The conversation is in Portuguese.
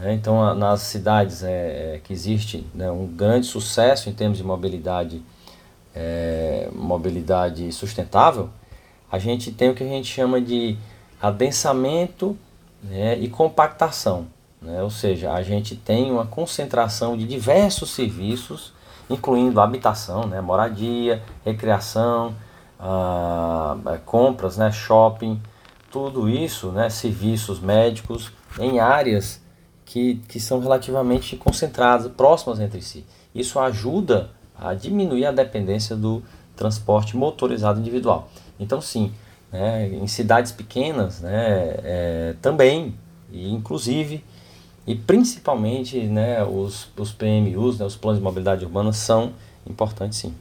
Né? Então, nas cidades é, que existe né, um grande sucesso em termos de mobilidade, é, mobilidade sustentável, a gente tem o que a gente chama de adensamento né, e compactação. Né? Ou seja, a gente tem uma concentração de diversos serviços, incluindo habitação, né, moradia, recreação, ah, compras, né, shopping, tudo isso, né, serviços médicos, em áreas que, que são relativamente concentradas, próximas entre si. Isso ajuda a diminuir a dependência do transporte motorizado individual. Então, sim, né, em cidades pequenas né, é, também, e inclusive, e principalmente né, os, os PMUs, né, os planos de mobilidade urbana, são importantes sim.